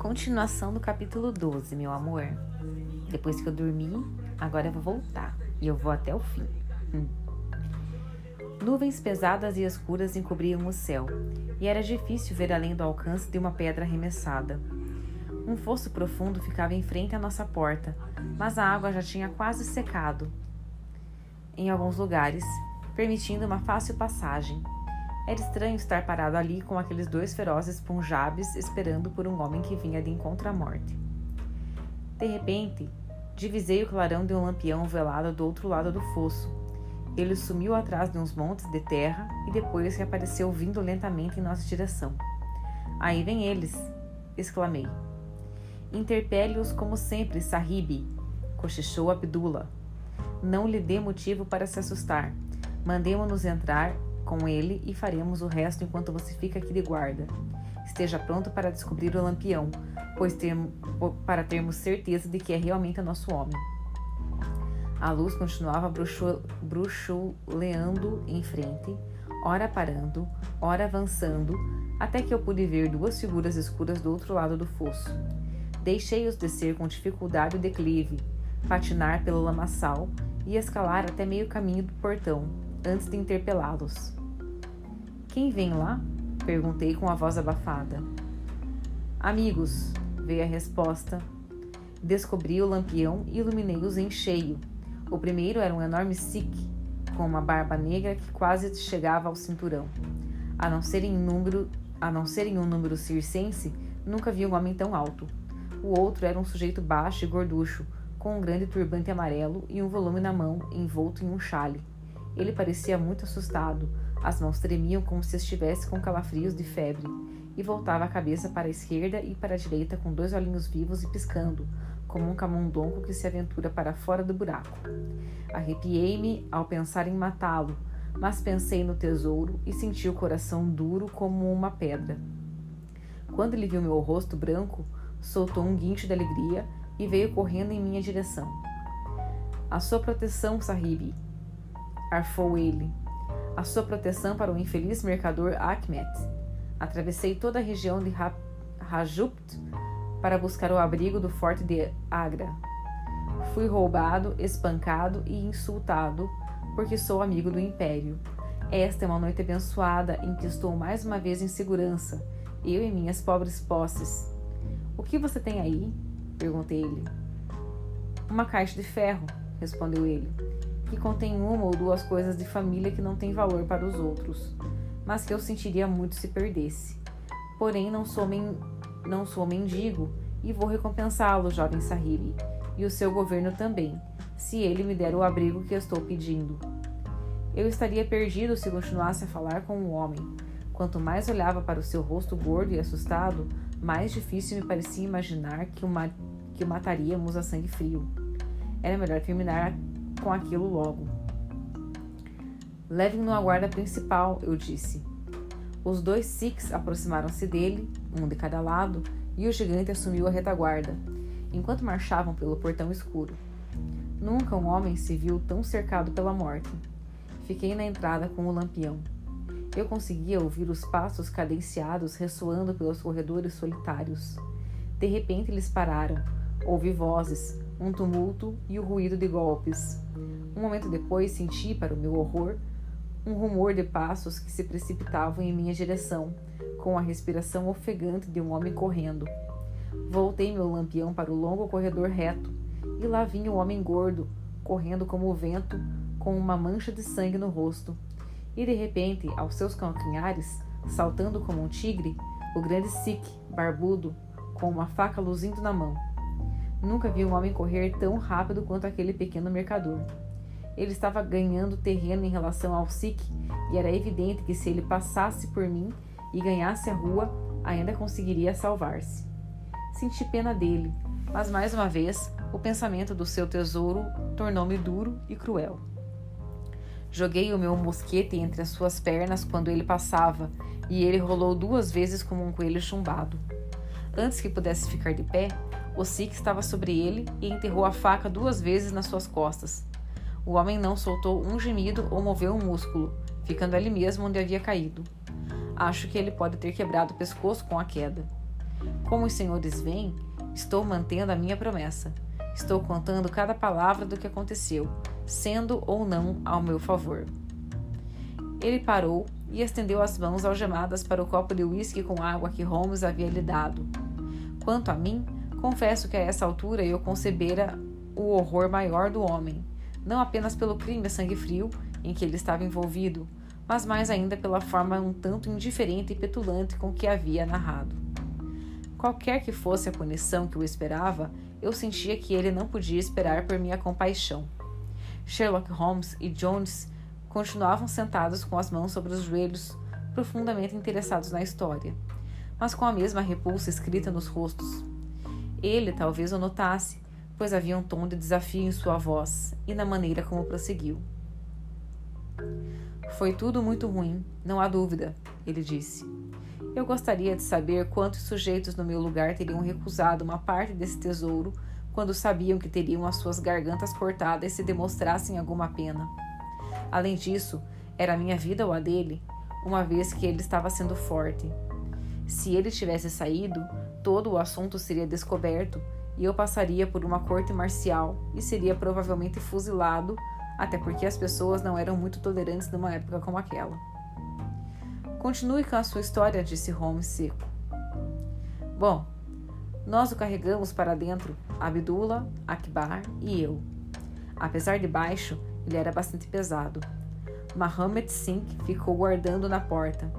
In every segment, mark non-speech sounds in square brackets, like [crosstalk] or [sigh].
Continuação do capítulo 12, meu amor. Depois que eu dormi, agora eu vou voltar. E eu vou até o fim. Hum. Nuvens pesadas e escuras encobriam o céu, e era difícil ver além do alcance de uma pedra arremessada. Um fosso profundo ficava em frente à nossa porta, mas a água já tinha quase secado em alguns lugares, permitindo uma fácil passagem. Era estranho estar parado ali com aqueles dois ferozes punjabes esperando por um homem que vinha de encontro à morte. De repente, divisei o clarão de um lampião velado do outro lado do fosso. Ele sumiu atrás de uns montes de terra e depois reapareceu vindo lentamente em nossa direção. Aí vem eles! exclamei. Interpele-os como sempre, Sahibi, cochichou Abdullah. Não lhe dê motivo para se assustar. Mandemo-nos entrar com ele e faremos o resto enquanto você fica aqui de guarda. Esteja pronto para descobrir o lampião, pois ter, para termos certeza de que é realmente nosso homem. A luz continuava bruxuleando em frente, ora parando, ora avançando, até que eu pude ver duas figuras escuras do outro lado do fosso. Deixei-os descer com dificuldade o declive, patinar pelo lamaçal e escalar até meio caminho do portão, antes de interpelá-los. Quem vem lá? Perguntei com a voz abafada. Amigos, veio a resposta. Descobri o lampião e iluminei-os em cheio. O primeiro era um enorme sikh, com uma barba negra que quase chegava ao cinturão. A não ser em número, a não ser em um número circense, nunca vi um homem tão alto. O outro era um sujeito baixo e gorducho, com um grande turbante amarelo e um volume na mão, envolto em um chale. Ele parecia muito assustado, as mãos tremiam como se estivesse com calafrios de febre, e voltava a cabeça para a esquerda e para a direita com dois olhinhos vivos e piscando, como um camundongo que se aventura para fora do buraco. Arrepiei-me ao pensar em matá-lo, mas pensei no tesouro e senti o coração duro como uma pedra. Quando ele viu meu rosto branco, soltou um guincho de alegria e veio correndo em minha direção. A sua proteção, Sahibi, arfou ele, a sua proteção para o infeliz mercador Ahmed. Atravessei toda a região de Rajupt para buscar o abrigo do forte de Agra. Fui roubado, espancado e insultado porque sou amigo do Império. Esta é uma noite abençoada em que estou mais uma vez em segurança, eu e minhas pobres posses. O que você tem aí? perguntei-lhe. Uma caixa de ferro, respondeu ele que contém uma ou duas coisas de família que não têm valor para os outros, mas que eu sentiria muito se perdesse. Porém, não sou, men não sou mendigo e vou recompensá-lo, jovem Sahibi, e o seu governo também, se ele me der o abrigo que estou pedindo. Eu estaria perdido se continuasse a falar com o homem. Quanto mais olhava para o seu rosto gordo e assustado, mais difícil me parecia imaginar que o, ma que o mataríamos a sangue frio. Era melhor terminar com aquilo logo. Levem-no à guarda principal, eu disse. Os dois Sikhs aproximaram-se dele, um de cada lado, e o gigante assumiu a retaguarda, enquanto marchavam pelo portão escuro. Nunca um homem se viu tão cercado pela morte. Fiquei na entrada com o lampião. Eu conseguia ouvir os passos cadenciados ressoando pelos corredores solitários. De repente eles pararam. Ouvi vozes, um tumulto e o ruído de golpes. Um momento depois senti, para o meu horror, um rumor de passos que se precipitavam em minha direção, com a respiração ofegante de um homem correndo. Voltei meu lampião para o longo corredor reto, e lá vinha o homem gordo, correndo como o vento, com uma mancha de sangue no rosto. E de repente, aos seus calcanhares, saltando como um tigre, o grande Sikh, barbudo, com uma faca luzindo na mão. Nunca vi um homem correr tão rápido quanto aquele pequeno mercador. Ele estava ganhando terreno em relação ao Sikh e era evidente que se ele passasse por mim e ganhasse a rua, ainda conseguiria salvar-se. Senti pena dele, mas mais uma vez o pensamento do seu tesouro tornou-me duro e cruel. Joguei o meu mosquete entre as suas pernas quando ele passava, e ele rolou duas vezes como um coelho chumbado. Antes que pudesse ficar de pé, o Sikh estava sobre ele e enterrou a faca duas vezes nas suas costas. O homem não soltou um gemido ou moveu um músculo, ficando ali mesmo onde havia caído. Acho que ele pode ter quebrado o pescoço com a queda. Como os senhores veem, estou mantendo a minha promessa. Estou contando cada palavra do que aconteceu, sendo ou não ao meu favor. Ele parou e estendeu as mãos algemadas para o copo de uísque com água que Holmes havia lhe dado. Quanto a mim, confesso que a essa altura eu concebera o horror maior do homem, não apenas pelo crime a sangue frio em que ele estava envolvido, mas mais ainda pela forma um tanto indiferente e petulante com que havia narrado. Qualquer que fosse a punição que o esperava, eu sentia que ele não podia esperar por minha compaixão. Sherlock Holmes e Jones continuavam sentados com as mãos sobre os joelhos, profundamente interessados na história, mas com a mesma repulsa escrita nos rostos. Ele talvez o notasse, pois havia um tom de desafio em sua voz e na maneira como prosseguiu. Foi tudo muito ruim, não há dúvida, ele disse. Eu gostaria de saber quantos sujeitos no meu lugar teriam recusado uma parte desse tesouro quando sabiam que teriam as suas gargantas cortadas se demonstrassem alguma pena. Além disso, era minha vida ou a dele, uma vez que ele estava sendo forte. Se ele tivesse saído, todo o assunto seria descoberto e eu passaria por uma corte marcial e seria provavelmente fuzilado, até porque as pessoas não eram muito tolerantes numa época como aquela. Continue com a sua história, disse Holmes seco. Bom, nós o carregamos para dentro, Abdullah, Akbar e eu. Apesar de baixo, ele era bastante pesado. Mohammed Singh ficou guardando na porta.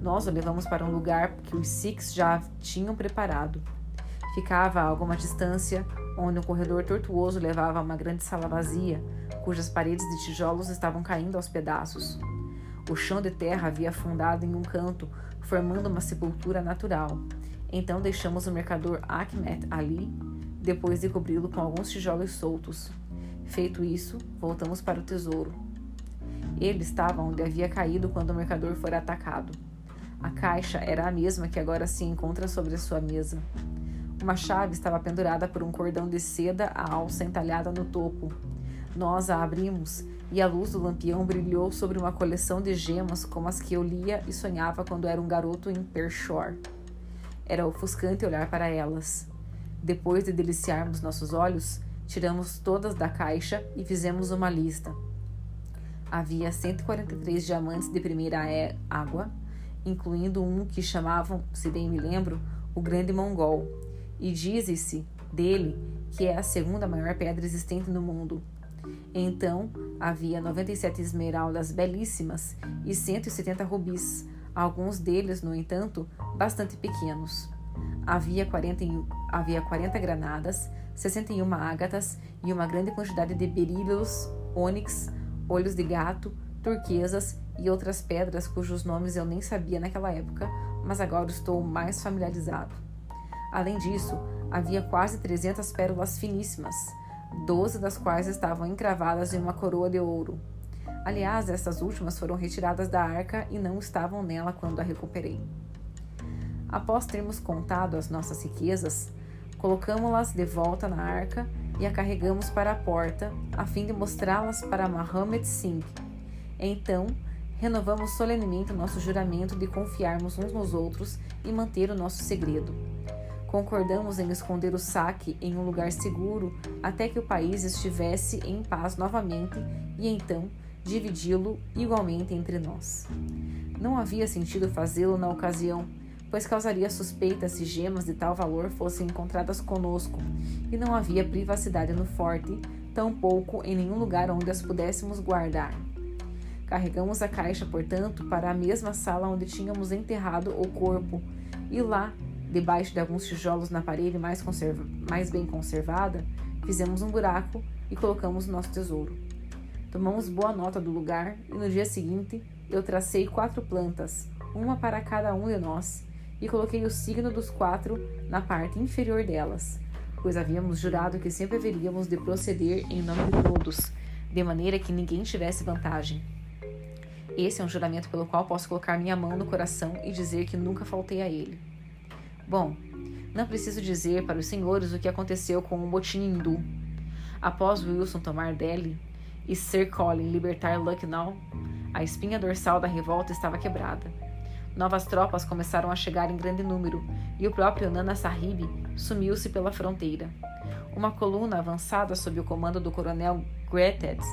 Nós o levamos para um lugar que os Sikhs já tinham preparado. Ficava a alguma distância, onde um corredor tortuoso levava a uma grande sala vazia, cujas paredes de tijolos estavam caindo aos pedaços. O chão de terra havia afundado em um canto, formando uma sepultura natural. Então deixamos o mercador Ahmed ali, depois de cobri-lo com alguns tijolos soltos. Feito isso, voltamos para o tesouro. Ele estava onde havia caído quando o mercador foi atacado. A caixa era a mesma que agora se encontra sobre a sua mesa. Uma chave estava pendurada por um cordão de seda a alça entalhada no topo. Nós a abrimos e a luz do lampião brilhou sobre uma coleção de gemas como as que eu lia e sonhava quando era um garoto em Pershore. Era ofuscante olhar para elas. Depois de deliciarmos nossos olhos, tiramos todas da caixa e fizemos uma lista. Havia 143 diamantes de primeira água, incluindo um que chamavam, se bem me lembro, o Grande Mongol, e diz-se dele que é a segunda maior pedra existente no mundo, então havia 97 esmeraldas belíssimas e 170 rubis, alguns deles, no entanto, bastante pequenos. Havia 40, havia 40 granadas, 61 ágatas e uma grande quantidade de berílios, ônix, olhos de gato, turquesas e outras pedras cujos nomes eu nem sabia naquela época, mas agora estou mais familiarizado. Além disso, havia quase 300 pérolas finíssimas, doze das quais estavam encravadas em uma coroa de ouro. Aliás, essas últimas foram retiradas da arca e não estavam nela quando a recuperei. Após termos contado as nossas riquezas, colocamos-las de volta na arca e a carregamos para a porta, a fim de mostrá-las para Mohammed Singh. Então, renovamos solenemente o nosso juramento de confiarmos uns nos outros e manter o nosso segredo. Concordamos em esconder o saque em um lugar seguro até que o país estivesse em paz novamente e então dividi-lo igualmente entre nós. Não havia sentido fazê-lo na ocasião, pois causaria suspeita se gemas de tal valor fossem encontradas conosco, e não havia privacidade no forte, tampouco em nenhum lugar onde as pudéssemos guardar. Carregamos a caixa, portanto, para a mesma sala onde tínhamos enterrado o corpo, e lá debaixo de alguns tijolos na parede mais, conserva mais bem conservada, fizemos um buraco e colocamos o nosso tesouro. Tomamos boa nota do lugar e no dia seguinte eu tracei quatro plantas, uma para cada um de nós, e coloquei o signo dos quatro na parte inferior delas, pois havíamos jurado que sempre haveríamos de proceder em nome de todos, de maneira que ninguém tivesse vantagem. Esse é um juramento pelo qual posso colocar minha mão no coração e dizer que nunca faltei a ele. Bom, não preciso dizer para os senhores o que aconteceu com o motim hindu. Após Wilson tomar Delhi e Sir Colin libertar Lucknow, a espinha dorsal da revolta estava quebrada. Novas tropas começaram a chegar em grande número e o próprio Nana Sahib sumiu-se pela fronteira. Uma coluna avançada sob o comando do coronel Gretes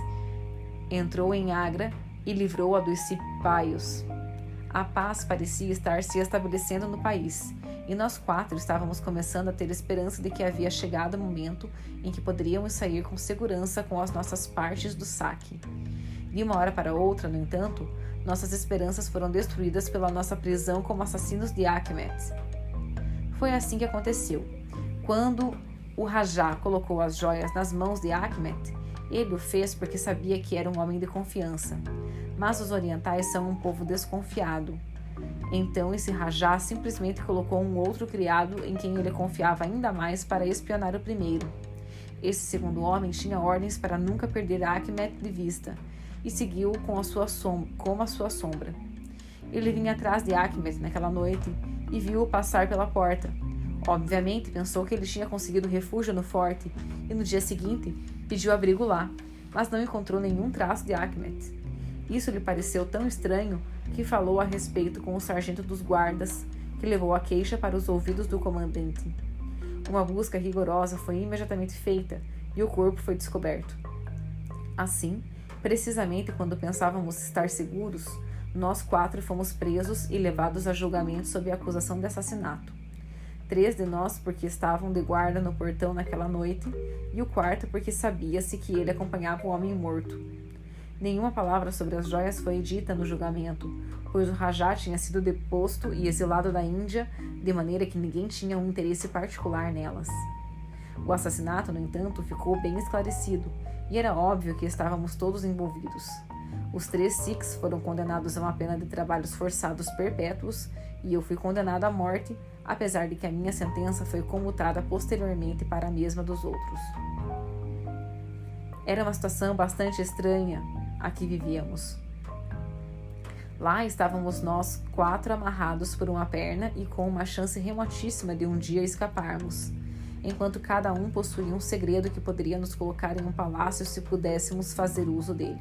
entrou em Agra e livrou-a dos cipaios. A paz parecia estar se estabelecendo no país, e nós quatro estávamos começando a ter esperança de que havia chegado o momento em que poderíamos sair com segurança com as nossas partes do saque. De uma hora para outra, no entanto, nossas esperanças foram destruídas pela nossa prisão como assassinos de Akhmet. Foi assim que aconteceu. Quando o Rajá colocou as joias nas mãos de Akhmet, ele o fez porque sabia que era um homem de confiança. Mas os orientais são um povo desconfiado. Então esse Rajá simplesmente colocou um outro criado em quem ele confiava ainda mais para espionar o primeiro. Esse segundo homem tinha ordens para nunca perder Akhmet de vista e seguiu com a sua sombra, como a sua sombra. Ele vinha atrás de Akhmet naquela noite e viu-o passar pela porta. Obviamente pensou que ele tinha conseguido refúgio no forte e no dia seguinte pediu abrigo lá, mas não encontrou nenhum traço de Akhmet. Isso lhe pareceu tão estranho que falou a respeito com o sargento dos guardas, que levou a queixa para os ouvidos do comandante. Uma busca rigorosa foi imediatamente feita e o corpo foi descoberto. Assim, precisamente quando pensávamos estar seguros, nós quatro fomos presos e levados a julgamento sob a acusação de assassinato. Três de nós porque estavam de guarda no portão naquela noite, e o quarto porque sabia-se que ele acompanhava o homem morto. Nenhuma palavra sobre as joias foi dita no julgamento, pois o Rajá tinha sido deposto e exilado da Índia, de maneira que ninguém tinha um interesse particular nelas. O assassinato, no entanto, ficou bem esclarecido, e era óbvio que estávamos todos envolvidos. Os três Sikhs foram condenados a uma pena de trabalhos forçados perpétuos, e eu fui condenado à morte, apesar de que a minha sentença foi comutada posteriormente para a mesma dos outros. Era uma situação bastante estranha, aqui vivíamos. Lá estávamos nós, quatro amarrados por uma perna e com uma chance remotíssima de um dia escaparmos, enquanto cada um possuía um segredo que poderia nos colocar em um palácio se pudéssemos fazer uso dele.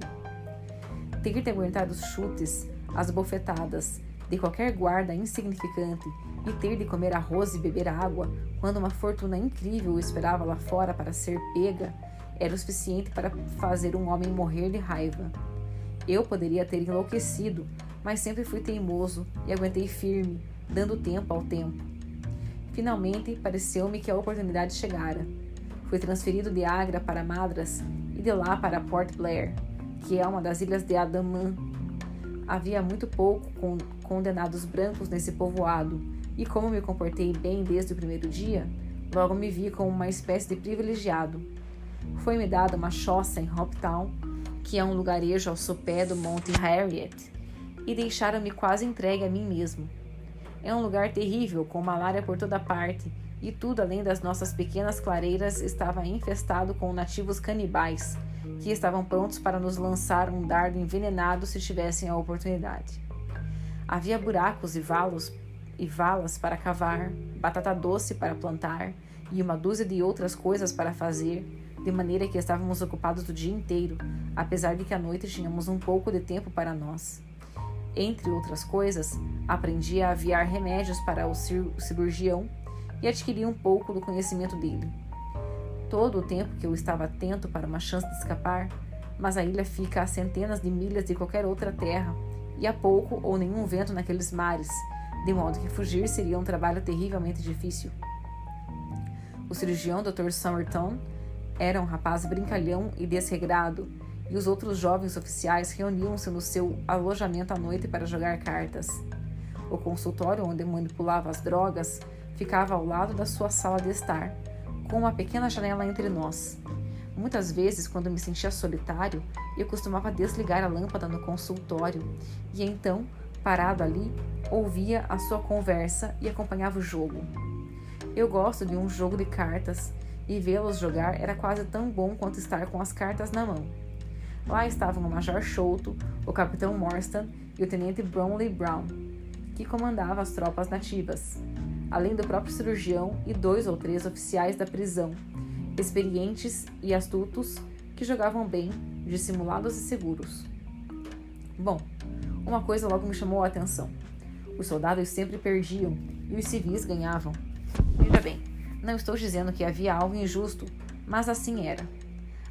Ter de aguentar os chutes, as bofetadas de qualquer guarda insignificante e ter de comer arroz e beber água quando uma fortuna incrível o esperava lá fora para ser pega era o suficiente para fazer um homem morrer de raiva. Eu poderia ter enlouquecido, mas sempre fui teimoso e aguentei firme, dando tempo ao tempo. Finalmente, pareceu-me que a oportunidade chegara. Fui transferido de Agra para Madras e de lá para Port Blair, que é uma das ilhas de Andaman. Havia muito pouco condenados brancos nesse povoado, e como me comportei bem desde o primeiro dia, logo me vi como uma espécie de privilegiado. Foi-me dada uma choça em Hoptown, que é um lugarejo ao sopé do Monte Harriet, e deixaram-me quase entregue a mim mesmo. É um lugar terrível, com malária por toda parte, e tudo além das nossas pequenas clareiras estava infestado com nativos canibais, que estavam prontos para nos lançar um dardo envenenado se tivessem a oportunidade. Havia buracos e valos e valas para cavar, batata doce para plantar e uma dúzia de outras coisas para fazer, de maneira que estávamos ocupados o dia inteiro, apesar de que à noite tínhamos um pouco de tempo para nós. Entre outras coisas, aprendi a aviar remédios para o cirurgião e adquiri um pouco do conhecimento dele. Todo o tempo que eu estava atento para uma chance de escapar, mas a ilha fica a centenas de milhas de qualquer outra terra, e há pouco ou nenhum vento naqueles mares, de modo que fugir seria um trabalho terrivelmente difícil. O cirurgião Dr. Somerton era um rapaz brincalhão e desregrado, e os outros jovens oficiais reuniam-se no seu alojamento à noite para jogar cartas. O consultório onde manipulava as drogas ficava ao lado da sua sala de estar, com uma pequena janela entre nós. Muitas vezes, quando me sentia solitário, eu costumava desligar a lâmpada no consultório e então, parado ali, ouvia a sua conversa e acompanhava o jogo. Eu gosto de um jogo de cartas e vê-los jogar era quase tão bom quanto estar com as cartas na mão. Lá estavam o Major Sholto, o Capitão Morstan e o Tenente Brownlee Brown, que comandava as tropas nativas, além do próprio cirurgião e dois ou três oficiais da prisão, experientes e astutos que jogavam bem, dissimulados e seguros. Bom, uma coisa logo me chamou a atenção. Os soldados sempre perdiam e os civis ganhavam. Veja bem, não estou dizendo que havia algo injusto, mas assim era.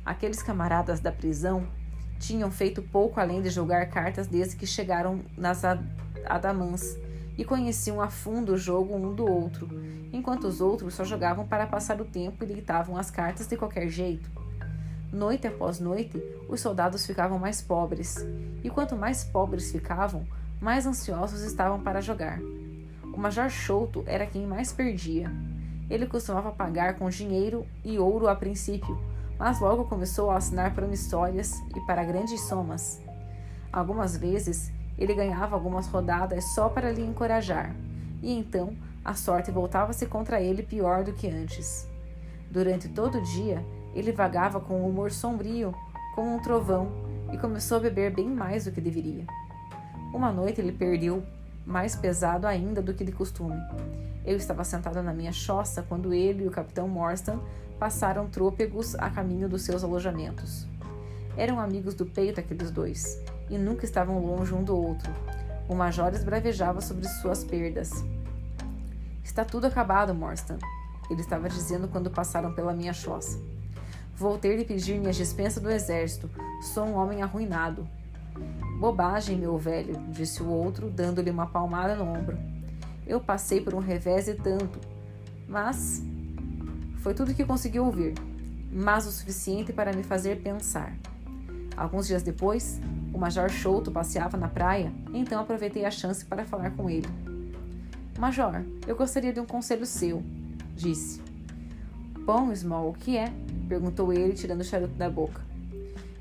Aqueles camaradas da prisão tinham feito pouco além de jogar cartas desde que chegaram nas Adamãs e conheciam a fundo o jogo um do outro, enquanto os outros só jogavam para passar o tempo e deitavam as cartas de qualquer jeito. Noite após noite, os soldados ficavam mais pobres, e quanto mais pobres ficavam, mais ansiosos estavam para jogar. O Major Chouto era quem mais perdia. Ele costumava pagar com dinheiro e ouro a princípio, mas logo começou a assinar promissórias e para grandes somas. Algumas vezes ele ganhava algumas rodadas só para lhe encorajar, e então a sorte voltava-se contra ele pior do que antes. Durante todo o dia, ele vagava com um humor sombrio, como um trovão, e começou a beber bem mais do que deveria. Uma noite ele perdeu mais pesado ainda do que de costume. Eu estava sentada na minha choça quando ele e o capitão Morstan passaram trôpegos a caminho dos seus alojamentos. Eram amigos do peito aqueles dois, e nunca estavam longe um do outro. O major esbravejava sobre suas perdas. Está tudo acabado, Morstan, ele estava dizendo quando passaram pela minha choça. Vou ter de pedir minha dispensa do exército. Sou um homem arruinado. Bobagem, meu velho, disse o outro, dando-lhe uma palmada no ombro. Eu passei por um revés e tanto. Mas. Foi tudo que consegui ouvir, mas o suficiente para me fazer pensar. Alguns dias depois, o Major Chouto passeava na praia, então aproveitei a chance para falar com ele. Major, eu gostaria de um conselho seu, disse. Bom, Small, o que é? perguntou ele, tirando o charuto da boca.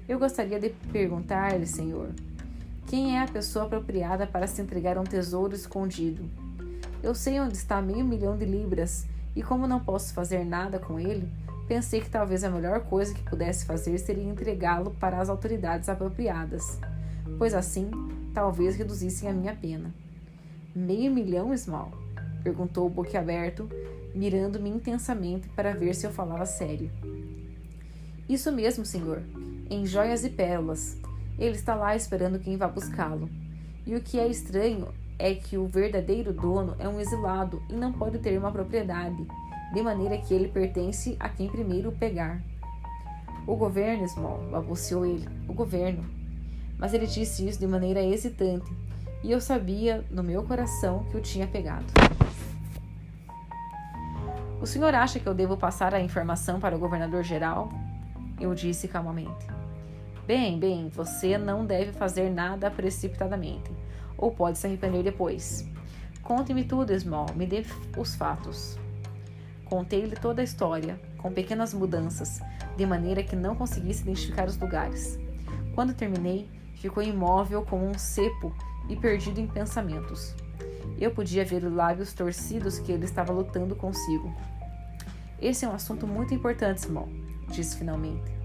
Eu gostaria de perguntar-lhe, senhor, quem é a pessoa apropriada para se entregar a um tesouro escondido? Eu sei onde está meio milhão de libras, e como não posso fazer nada com ele, pensei que talvez a melhor coisa que pudesse fazer seria entregá-lo para as autoridades apropriadas, pois assim talvez reduzissem a minha pena. Meio milhão, Small? perguntou o boquiaberto, mirando-me intensamente para ver se eu falava sério. Isso mesmo, senhor, em joias e pérolas. Ele está lá esperando quem vá buscá-lo. E o que é estranho é que o verdadeiro dono é um exilado e não pode ter uma propriedade, de maneira que ele pertence a quem primeiro o pegar. O governo, Small, balbuciou ele, o governo. Mas ele disse isso de maneira hesitante, e eu sabia no meu coração que o tinha pegado. O senhor acha que eu devo passar a informação para o governador geral? Eu disse calmamente. Bem, bem, você não deve fazer nada precipitadamente, ou pode se arrepender depois. Conte-me tudo, Small, me dê os fatos. Contei-lhe toda a história, com pequenas mudanças, de maneira que não conseguisse identificar os lugares. Quando terminei, ficou imóvel como um cepo e perdido em pensamentos. Eu podia ver os lábios torcidos que ele estava lutando consigo. Esse é um assunto muito importante, Small, disse finalmente.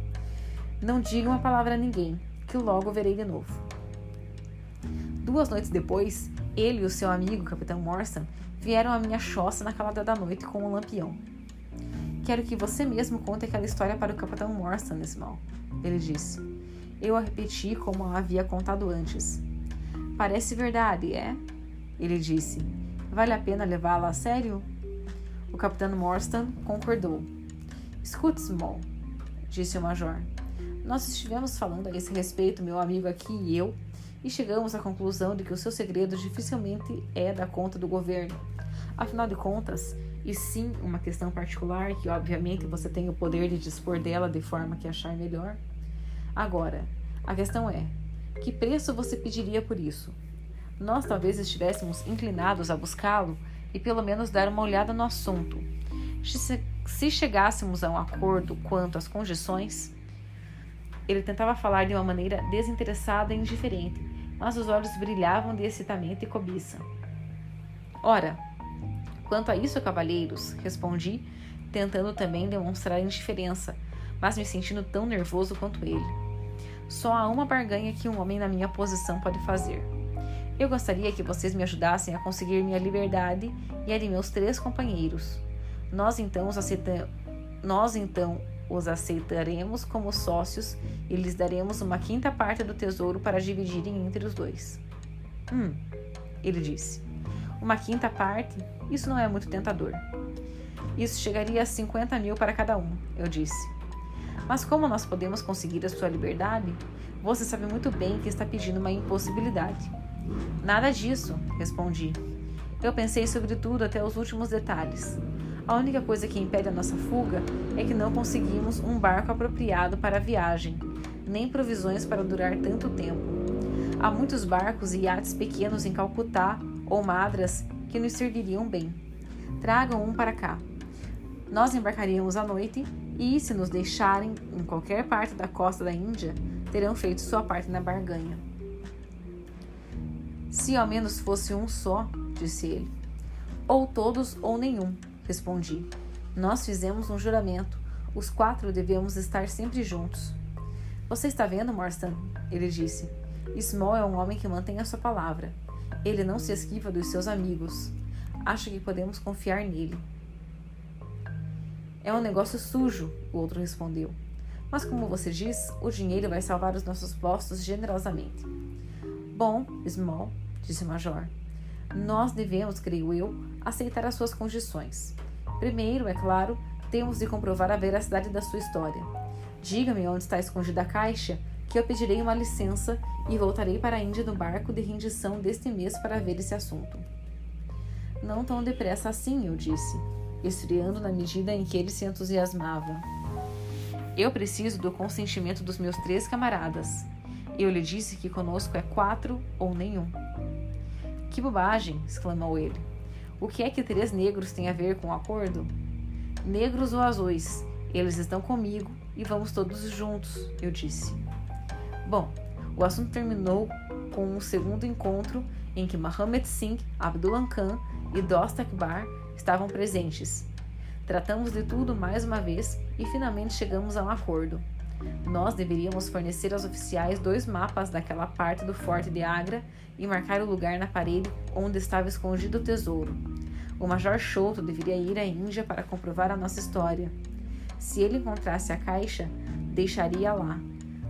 Não diga uma palavra a ninguém, que logo verei de novo. Duas noites depois, ele e o seu amigo, Capitão Morrison, vieram à minha choça na calada da noite com um lampião. Quero que você mesmo conte aquela história para o Capitão Morrison, Small, ele disse. Eu a repeti como a havia contado antes. Parece verdade, é? Ele disse. Vale a pena levá-la a sério? O capitão Morstan concordou. Escute, Small, disse o major. Nós estivemos falando a esse respeito, meu amigo aqui e eu, e chegamos à conclusão de que o seu segredo dificilmente é da conta do governo. Afinal de contas, e sim uma questão particular, que obviamente você tem o poder de dispor dela de forma que achar melhor. Agora, a questão é: que preço você pediria por isso? Nós talvez estivéssemos inclinados a buscá-lo e pelo menos dar uma olhada no assunto. Se chegássemos a um acordo quanto às condições, ele tentava falar de uma maneira desinteressada e indiferente, mas os olhos brilhavam de excitamento e cobiça. Ora, quanto a isso, cavalheiros, respondi, tentando também demonstrar indiferença, mas me sentindo tão nervoso quanto ele. Só há uma barganha que um homem na minha posição pode fazer. Eu gostaria que vocês me ajudassem a conseguir minha liberdade e a de meus três companheiros. Nós então os, aceita... Nós, então, os aceitaremos como sócios e lhes daremos uma quinta parte do tesouro para dividirem entre os dois. Hum, ele disse. Uma quinta parte? Isso não é muito tentador. Isso chegaria a 50 mil para cada um, eu disse. Mas como nós podemos conseguir a sua liberdade? Você sabe muito bem que está pedindo uma impossibilidade. Nada disso, respondi. Eu pensei sobre tudo até os últimos detalhes. A única coisa que impede a nossa fuga é que não conseguimos um barco apropriado para a viagem, nem provisões para durar tanto tempo. Há muitos barcos e iates pequenos em Calcutá ou Madras que nos serviriam bem. Tragam um para cá. Nós embarcaríamos à noite e, se nos deixarem em qualquer parte da costa da Índia, terão feito sua parte na barganha. Se ao menos fosse um só, disse ele. Ou todos ou nenhum, respondi. Nós fizemos um juramento. Os quatro devemos estar sempre juntos. Você está vendo, Morstan? Ele disse. Small é um homem que mantém a sua palavra. Ele não se esquiva dos seus amigos. Acho que podemos confiar nele. É um negócio sujo, o outro respondeu. Mas, como você diz, o dinheiro vai salvar os nossos postos generosamente. Bom, Small, disse o Major, nós devemos, creio eu, aceitar as suas condições. Primeiro, é claro, temos de comprovar a veracidade da sua história. Diga-me onde está escondida a caixa, que eu pedirei uma licença e voltarei para a Índia no barco de rendição deste mês para ver esse assunto. Não tão depressa assim, eu disse, esfriando na medida em que ele se entusiasmava. Eu preciso do consentimento dos meus três camaradas. Eu lhe disse que conosco é quatro ou nenhum. Que bobagem! exclamou ele. O que é que três negros têm a ver com o acordo? Negros ou azuis? Eles estão comigo e vamos todos juntos, eu disse. Bom, o assunto terminou com um segundo encontro em que Mohammed Singh, Abdullah Khan e Dost Akbar estavam presentes. Tratamos de tudo mais uma vez e finalmente chegamos a um acordo. Nós deveríamos fornecer aos oficiais dois mapas daquela parte do Forte de Agra e marcar o lugar na parede onde estava escondido o tesouro. O Major Choto deveria ir à Índia para comprovar a nossa história. Se ele encontrasse a caixa, deixaria lá.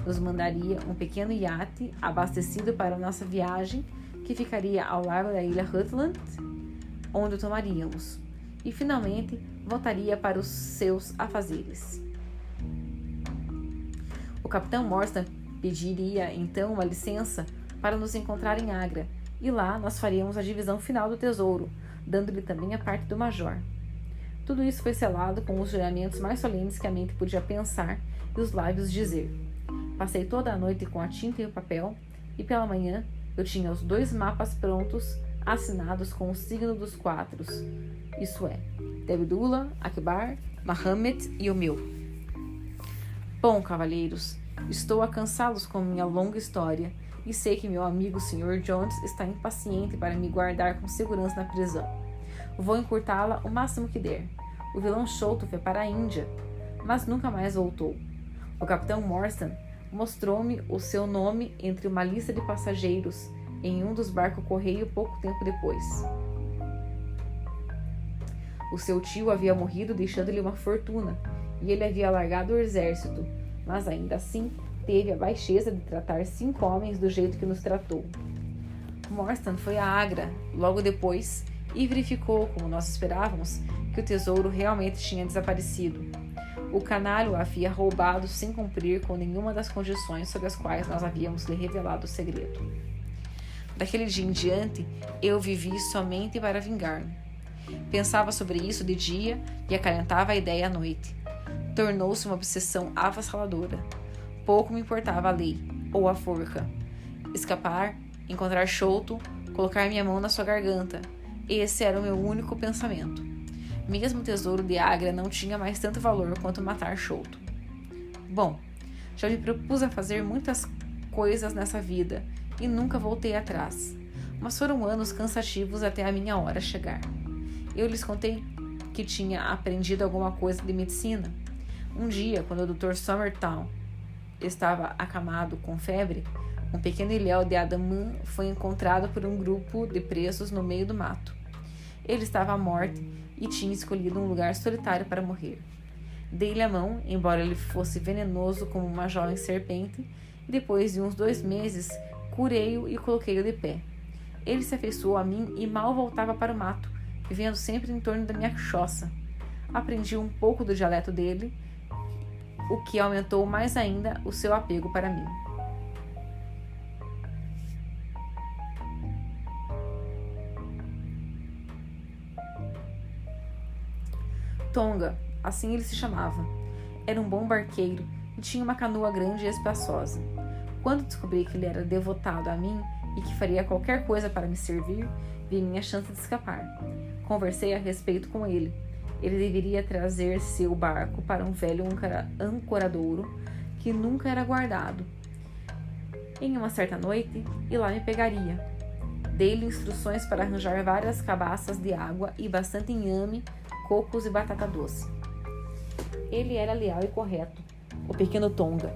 Nos mandaria um pequeno iate abastecido para a nossa viagem, que ficaria ao largo da ilha Rutland, onde o tomaríamos. E finalmente voltaria para os seus afazeres. O capitão Morstan pediria então uma licença para nos encontrar em Agra, e lá nós faríamos a divisão final do tesouro, dando-lhe também a parte do major. Tudo isso foi selado com os juramentos mais solenes que a mente podia pensar e os lábios dizer. Passei toda a noite com a tinta e o papel, e pela manhã eu tinha os dois mapas prontos, assinados com o signo dos quatro, isso é, de Abdullah, Akbar, Mohammed e o meu. Bom, cavalheiros, estou a cansá-los com minha longa história e sei que meu amigo Sr. Jones está impaciente para me guardar com segurança na prisão. Vou encurtá-la o máximo que der. O vilão Sholto foi para a Índia, mas nunca mais voltou. O capitão Morstan mostrou-me o seu nome entre uma lista de passageiros em um dos barcos correio pouco tempo depois. O seu tio havia morrido deixando-lhe uma fortuna e ele havia largado o exército, mas ainda assim teve a baixeza de tratar cinco homens do jeito que nos tratou. Morstan foi a Agra logo depois e verificou, como nós esperávamos, que o tesouro realmente tinha desaparecido. O canalho havia roubado sem cumprir com nenhuma das condições sobre as quais nós havíamos lhe revelado o segredo. Daquele dia em diante, eu vivi somente para vingar-me. Pensava sobre isso de dia e acalentava a ideia à noite tornou-se uma obsessão avassaladora. Pouco me importava a lei ou a forca. Escapar, encontrar Chouto, colocar minha mão na sua garganta. Esse era o meu único pensamento. Mesmo o tesouro de Agra não tinha mais tanto valor quanto matar Chouto. Bom, já me propus a fazer muitas coisas nessa vida e nunca voltei atrás. Mas foram anos cansativos até a minha hora chegar. Eu lhes contei que tinha aprendido alguma coisa de medicina um dia, quando o Dr. Somertown estava acamado com febre, um pequeno ilhéu de Adaman foi encontrado por um grupo de presos no meio do mato. Ele estava à morte e tinha escolhido um lugar solitário para morrer. Dei-lhe a mão, embora ele fosse venenoso como uma jovem serpente, e depois de uns dois meses, curei-o e coloquei-o de pé. ele se afeiçoou a mim e mal voltava para o mato, vivendo sempre em torno da minha choça. Aprendi um pouco do dialeto dele, o que aumentou mais ainda o seu apego para mim. Tonga, assim ele se chamava. Era um bom barqueiro e tinha uma canoa grande e espaçosa. Quando descobri que ele era devotado a mim e que faria qualquer coisa para me servir, vi minha chance de escapar. Conversei a respeito com ele. Ele deveria trazer seu barco para um velho ancoradouro que nunca era guardado. Em uma certa noite, e lá me pegaria. Dei-lhe instruções para arranjar várias cabaças de água e bastante inhame cocos e batata doce. Ele era leal e correto, o pequeno Tonga.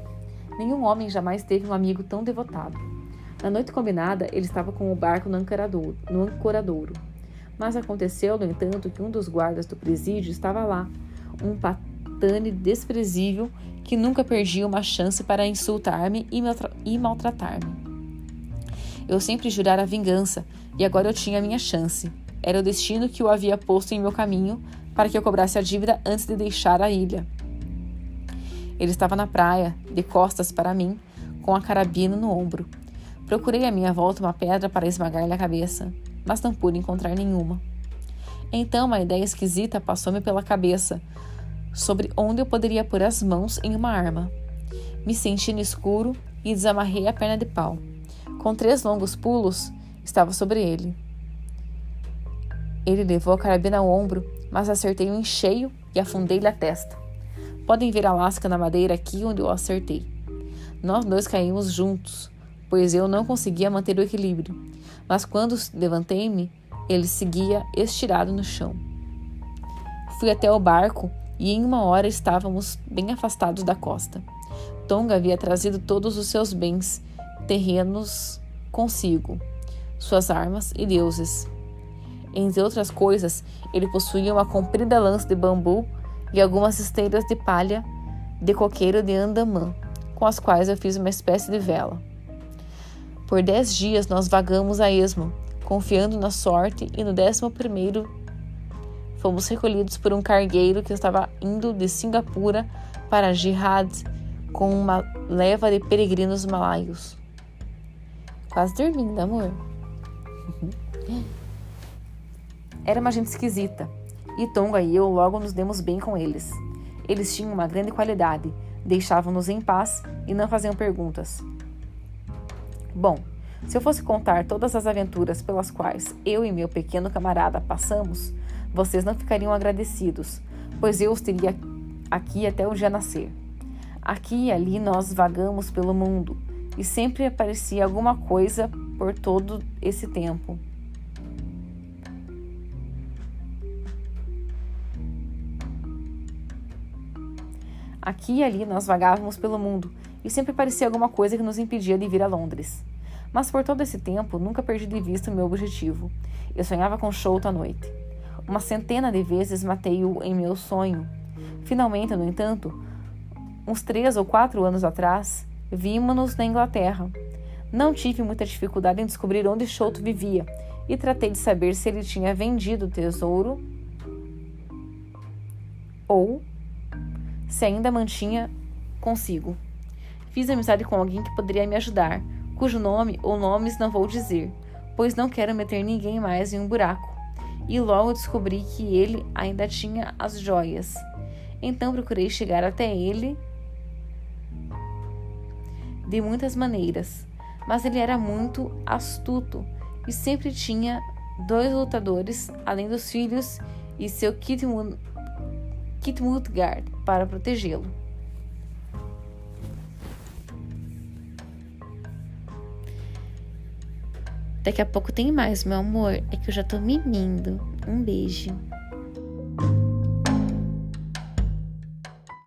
Nenhum homem jamais teve um amigo tão devotado. Na noite combinada, ele estava com o barco no ancoradouro, no ancoradouro. Mas aconteceu, no entanto, que um dos guardas do presídio estava lá, um patane desprezível que nunca perdia uma chance para insultar-me e, maltratar-me. Eu sempre jurara vingança, e agora eu tinha a minha chance. Era o destino que o havia posto em meu caminho para que eu cobrasse a dívida antes de deixar a ilha. Ele estava na praia, de costas para mim, com a carabina no ombro. Procurei à minha volta uma pedra para esmagar-lhe a cabeça, mas não pude encontrar nenhuma. Então uma ideia esquisita passou-me pela cabeça sobre onde eu poderia pôr as mãos em uma arma. Me senti no escuro e desamarrei a perna de pau. Com três longos pulos, estava sobre ele. Ele levou a carabina ao ombro mas acertei-o em cheio e afundei-lhe a testa. Podem ver a lasca na madeira aqui onde eu acertei. Nós dois caímos juntos, pois eu não conseguia manter o equilíbrio, mas quando levantei-me, ele seguia estirado no chão. Fui até o barco e em uma hora estávamos bem afastados da costa. Tonga havia trazido todos os seus bens terrenos consigo, suas armas e deuses. Entre outras coisas, ele possuía uma comprida lança de bambu e algumas esteiras de palha de coqueiro de Andamã, com as quais eu fiz uma espécie de vela. Por dez dias nós vagamos a esmo, confiando na sorte, e no décimo primeiro fomos recolhidos por um cargueiro que estava indo de Singapura para Jihad com uma leva de peregrinos malaios. Quase dormindo, amor. [laughs] Era uma gente esquisita, e Tonga e eu logo nos demos bem com eles. Eles tinham uma grande qualidade, deixavam-nos em paz e não faziam perguntas. Bom, se eu fosse contar todas as aventuras pelas quais eu e meu pequeno camarada passamos, vocês não ficariam agradecidos, pois eu os teria aqui até o dia nascer. Aqui e ali nós vagamos pelo mundo e sempre aparecia alguma coisa por todo esse tempo. Aqui e ali nós vagávamos pelo mundo e sempre parecia alguma coisa que nos impedia de vir a Londres. Mas por todo esse tempo nunca perdi de vista o meu objetivo. Eu sonhava com Sholto à noite. Uma centena de vezes matei-o em meu sonho. Finalmente, no entanto, uns três ou quatro anos atrás, vimos-nos na Inglaterra. Não tive muita dificuldade em descobrir onde Sholto vivia e tratei de saber se ele tinha vendido o tesouro ou se ainda mantinha consigo. Fiz amizade com alguém que poderia me ajudar, cujo nome ou nomes não vou dizer, pois não quero meter ninguém mais em um buraco. E logo descobri que ele ainda tinha as joias. Então procurei chegar até ele de muitas maneiras, mas ele era muito astuto e sempre tinha dois lutadores, além dos filhos e seu Kitwood Guard para protegê-lo. Daqui a pouco tem mais, meu amor. É que eu já tô mimindo. Um beijo.